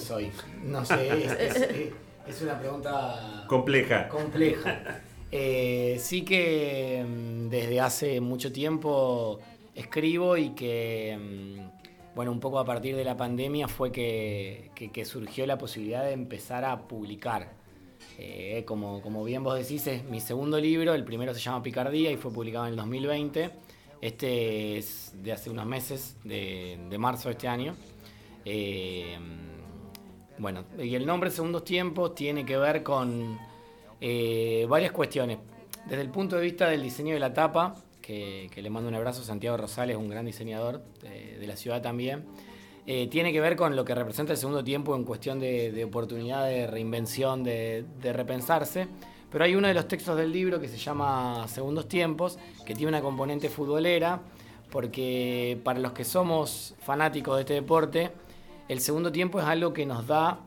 soy. No sé, es, una pregunta compleja. Compleja. Eh, sí que mm, desde hace mucho tiempo escribo y que, mm, bueno, un poco a partir de la pandemia fue que, surgió la posibilidad de empezar a publicar. Eh, como, como bien vos decís, es mi segundo libro, el primero se llama Picardía y fue publicado en el 2020. Este es de hace unos meses, de, marzo de este año. Eh, bueno, y el nombre Segundos Tiempos tiene que ver con eh, varias cuestiones. Desde el punto de vista del diseño de la tapa, que, le mando un abrazo a Santiago Rosales, un gran diseñador de, la ciudad también, eh, tiene que ver con lo que representa el segundo tiempo en cuestión de, oportunidad, de reinvención, de repensarse. Pero hay uno de los textos del libro que se llama Segundos Tiempos, que tiene una componente futbolera, porque para los que somos fanáticos de este deporte, el segundo tiempo es algo que nos da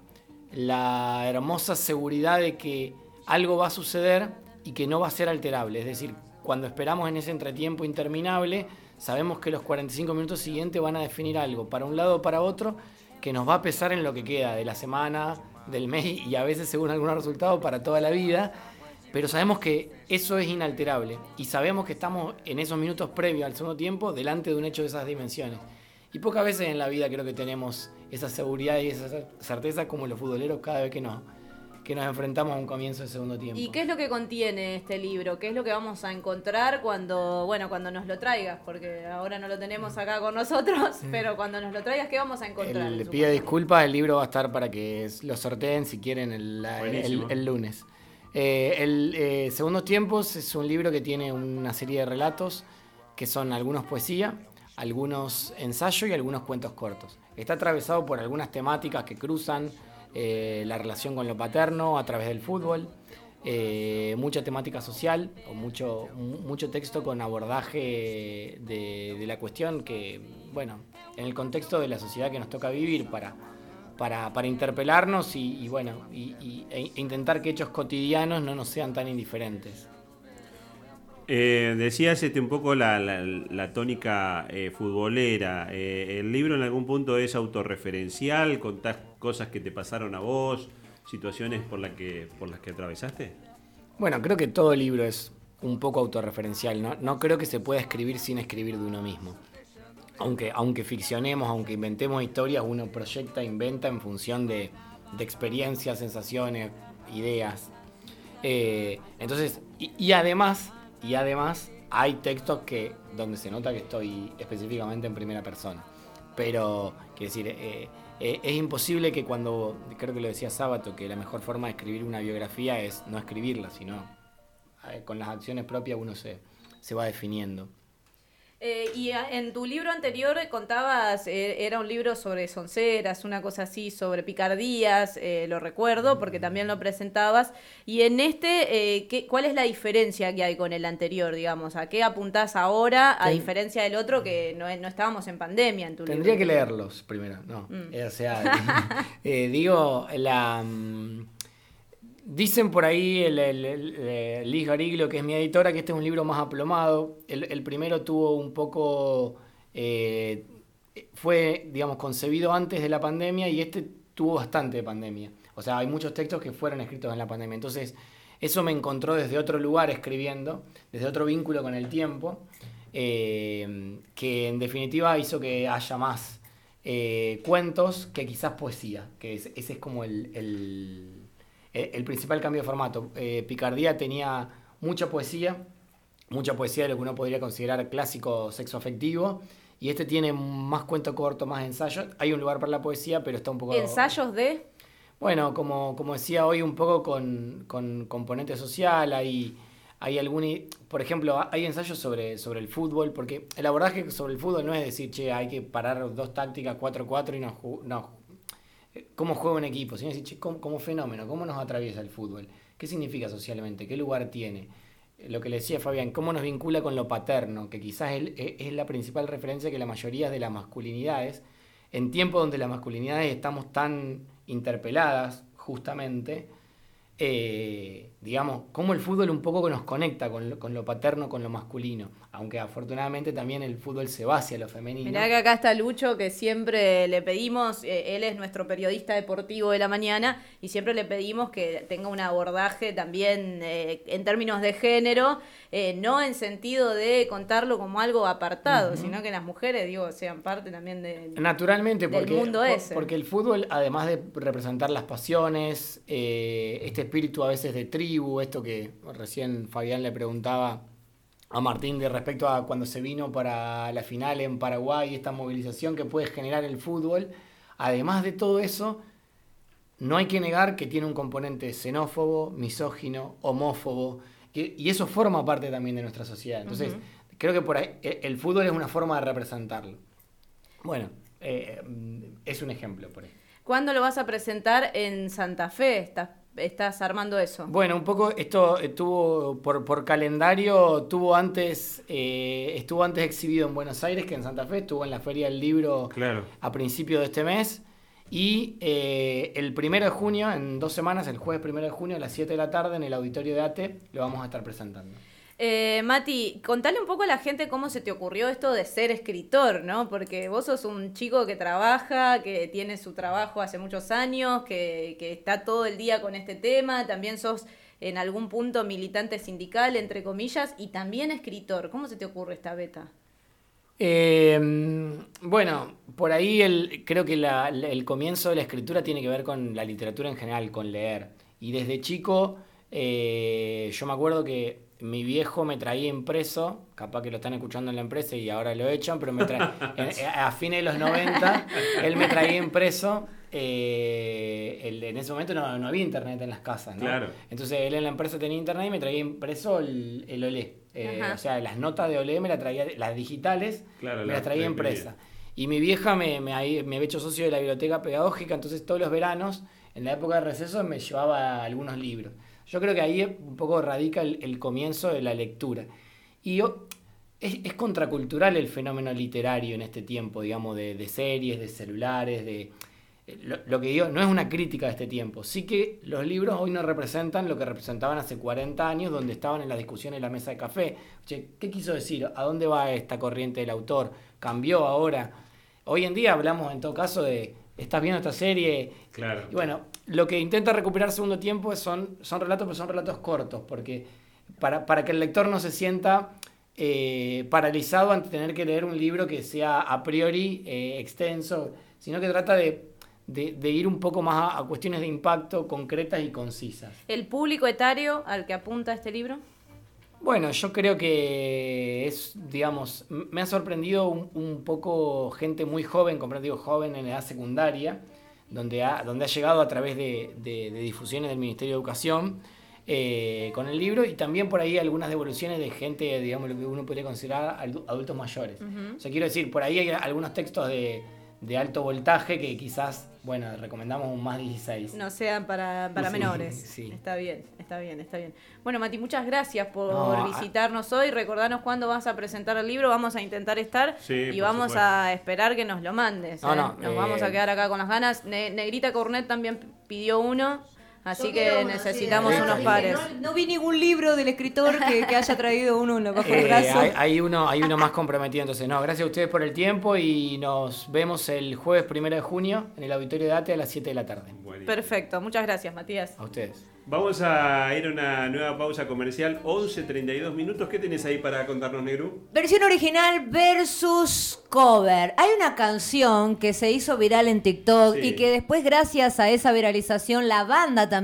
la hermosa seguridad de que algo va a suceder y que no va a ser alterable. Es decir, cuando esperamos en ese entretiempo interminable, sabemos que los 45 minutos siguientes van a definir algo, para un lado o para otro, que nos va a pesar en lo que queda de la semana, del mes y a veces según algunos resultados para toda la vida pero sabemos que eso es inalterable y sabemos que estamos en esos minutos previos al segundo tiempo delante de un hecho de esas dimensiones. Y pocas veces en la vida creo que tenemos esa seguridad y esa certeza como los futboleros cada vez que nos, que nos enfrentamos a un comienzo de segundo tiempo. ¿Y qué es lo que contiene este libro? ¿Qué es lo que vamos a encontrar cuando, bueno, cuando nos lo traigas? Porque ahora no lo tenemos acá con nosotros, pero cuando nos lo traigas, ¿qué vamos a encontrar? Le pido disculpas, el libro va a estar para que lo sorteen si quieren el lunes. Eh, el eh, Segundos Tiempos es un libro que tiene una serie de relatos que son algunos poesía, algunos ensayos y algunos cuentos cortos. Está atravesado por algunas temáticas que cruzan eh, la relación con lo paterno a través del fútbol, mucha temática social o mucho, mucho texto con abordaje de, la cuestión que, bueno, en el contexto de la sociedad que nos toca vivir para para, interpelarnos y, bueno, y, e intentar que hechos cotidianos no nos sean tan indiferentes. Eh, decías este, un poco la, tónica eh, futbolera. Eh, ¿El libro en algún punto es autorreferencial? ¿Contás cosas que te pasaron a vos? ¿Situaciones por, que, por las que atravesaste? Bueno, creo que todo libro es un poco autorreferencial. No, no creo que se pueda escribir sin escribir de uno mismo aunque, aunque ficcionemos, aunque inventemos historias, uno proyecta, inventa en función de, experiencias, sensaciones, ideas. Eh, entonces, y, además, y además hay textos que donde se nota que estoy específicamente en primera persona. Pero, quiero decir, eh, eh, es imposible que cuando, creo que lo decía Sábato, que la mejor forma de escribir una biografía es no escribirla, sino con las acciones propias uno se, se va definiendo. Eh, y en tu libro anterior contabas, eh, era un libro sobre sonceras, una cosa así, sobre picardías, eh, lo recuerdo porque también lo presentabas. Y en este, ¿qué, ¿cuál es la diferencia que hay con el anterior, digamos? ¿A qué apuntás ahora, a diferencia del otro que no, no estábamos en pandemia en tu Tendría que leerlos primero, no. Mm. O sea, digo, la... Mm, Dicen por ahí el, el, Liz Gariglio, que es mi editora, que este es un libro más aplomado. El, primero tuvo un poco. Eh, fue, digamos, concebido antes de la pandemia y este tuvo bastante de pandemia. O sea, hay muchos textos que fueron escritos en la pandemia. Entonces, eso me encontró desde otro lugar escribiendo, desde otro vínculo con el tiempo, eh, que en definitiva hizo que haya más eh, cuentos que quizás poesía, que ese es como el eh, el principal cambio de formato. Eh, Picardía tenía mucha poesía, mucha poesía de lo que uno podría considerar clásico sexo afectivo. Y este tiene más cuento corto, más ensayos. Hay un lugar para la poesía, pero está un poco... ¿Ensayos de? Bueno, como, como decía hoy, un poco con, con componente social. Hay, hay algún... Por ejemplo, hay ensayos sobre, sobre el fútbol, porque el abordaje sobre el fútbol no es decir, che, hay que parar dos tácticas, 4-4 y no, no cómo juega un equipo, sino decir, como, fenómeno, cómo nos atraviesa el fútbol, qué significa socialmente, qué lugar tiene. Lo que le decía Fabián, cómo nos vincula con lo paterno, que quizás e, es, la principal referencia que la mayoría de las masculinidades, en tiempos donde las masculinidades estamos tan interpeladas, justamente, eh, digamos, cómo el fútbol un poco nos conecta con lo, con lo, paterno, con lo masculino. Aunque afortunadamente también el fútbol se va hacia lo femenino. Mirá que acá está Lucho, que siempre le pedimos, eh, él es nuestro periodista deportivo de la mañana, y siempre le pedimos que tenga un abordaje también eh, en términos de género, no en sentido de contarlo como algo apartado, uh -huh. sino que las mujeres, digo, sean parte también de, Naturalmente, del porque, mundo por, ese. porque el fútbol, además de representar las pasiones, este espíritu a veces de tribu, esto que recién Fabián le preguntaba a Martín de respecto a cuando se vino para la final en Paraguay, esta movilización que puede generar el fútbol, además de todo eso, no hay que negar que tiene un componente xenófobo, misógino, homófobo, que, y eso forma parte también de nuestra sociedad. Entonces, uh -huh. creo que por ahí, eh, el fútbol es una forma de representarlo. Bueno, eh, es un ejemplo por ahí. ¿Cuándo lo vas a presentar en Santa Fe? ¿Estás estás armando eso? Bueno, un poco esto estuvo por, por calendario, tuvo antes, eh, estuvo antes exhibido en Buenos Aires que en Santa Fe, estuvo en la Feria del Libro claro. a principio de este mes. Y eh, el primero de junio, en dos semanas, el jueves primero de junio a las 7 de la tarde, en el auditorio de ATE, lo vamos a estar presentando. Eh, Mati, contale un poco a la gente cómo se te ocurrió esto de ser escritor, ¿no? Porque vos sos un chico que trabaja, que tiene su trabajo hace muchos años, que, que está todo el día con este tema, también sos en algún punto militante sindical, entre comillas, y también escritor. ¿Cómo se te ocurre esta beta? Eh, bueno, por ahí el, creo que el comienzo de la escritura tiene que ver con la literatura en general, con leer. Y desde chico, eh, yo me acuerdo que mi viejo me traía impreso, capaz que lo están escuchando en la empresa y ahora lo echan, pero me trae, en, a fines de los 90 él me traía impreso, eh, en ese momento no, no, había internet en las casas, ¿no? Claro. Entonces él en la empresa tenía internet y me traía impreso el, el Olé, eh, o sea, las notas de Olé me las traía, las digitales claro, me la, las traía impresa. Y mi vieja me, me, me había hecho socio de la biblioteca pedagógica, entonces todos los veranos, en la época de receso, me llevaba algunos libros. Yo creo que ahí un poco radica el, el comienzo de la lectura. Y yo, es, es, contracultural el fenómeno literario en este tiempo, digamos, de, de series, de celulares, de... Lo, lo, que digo no es una crítica de este tiempo, sí que los libros hoy no representan lo que representaban hace 40 años, donde estaban en las discusiones en la mesa de café. Che, ¿Qué quiso decir? ¿A dónde va esta corriente del autor? ¿Cambió ahora? Hoy en día hablamos en todo caso de, estás viendo esta serie. Claro. Y bueno, lo que intenta recuperar segundo tiempo son, son relatos, pero son relatos cortos, porque para, para que el lector no se sienta eh, paralizado ante tener que leer un libro que sea a priori eh, extenso, sino que trata de, de, de, ir un poco más a, a, cuestiones de impacto concretas y concisas. ¿El público etario al que apunta este libro? Bueno, yo creo que es, digamos, me ha sorprendido un, un poco gente muy joven, digo joven en edad secundaria, donde ha, donde ha llegado a través de, de, de difusiones del Ministerio de Educación eh, con el libro y también por ahí algunas devoluciones de gente, digamos, lo que uno podría considerar adultos mayores. Uh -huh. O sea, quiero decir, por ahí hay algunos textos de, de alto voltaje que quizás, bueno, recomendamos un más 16. No sean para, para sí, menores. Sí. Está bien, está bien, está bien. Bueno, Mati, muchas gracias por no, visitarnos hoy. Recordarnos cuándo vas a presentar el libro. Vamos a intentar estar sí, y vamos supuesto. a esperar que nos lo mandes. No, ¿eh? no, nos eh... vamos a quedar acá con las ganas. Ne Negrita Cornet también pidió uno. Así Yo que uno, necesitamos sí, unos sí, pares. No, no, vi ningún libro del escritor que, que haya traído uno, uno bajo el Eh, brazo. hay, hay uno, hay uno más comprometido, entonces no, gracias a ustedes por el tiempo y nos vemos el jueves primero de junio en el auditorio de ATE a las 7 de la tarde. Buenísimo. Perfecto, muchas gracias, Matías. A ustedes. Vamos a ir a una nueva pausa comercial, 11.32 minutos. ¿Qué tenés ahí para contarnos, Negru? Versión original versus cover. Hay una canción que se hizo viral en TikTok Sí. y que después, gracias a esa viralización, la banda también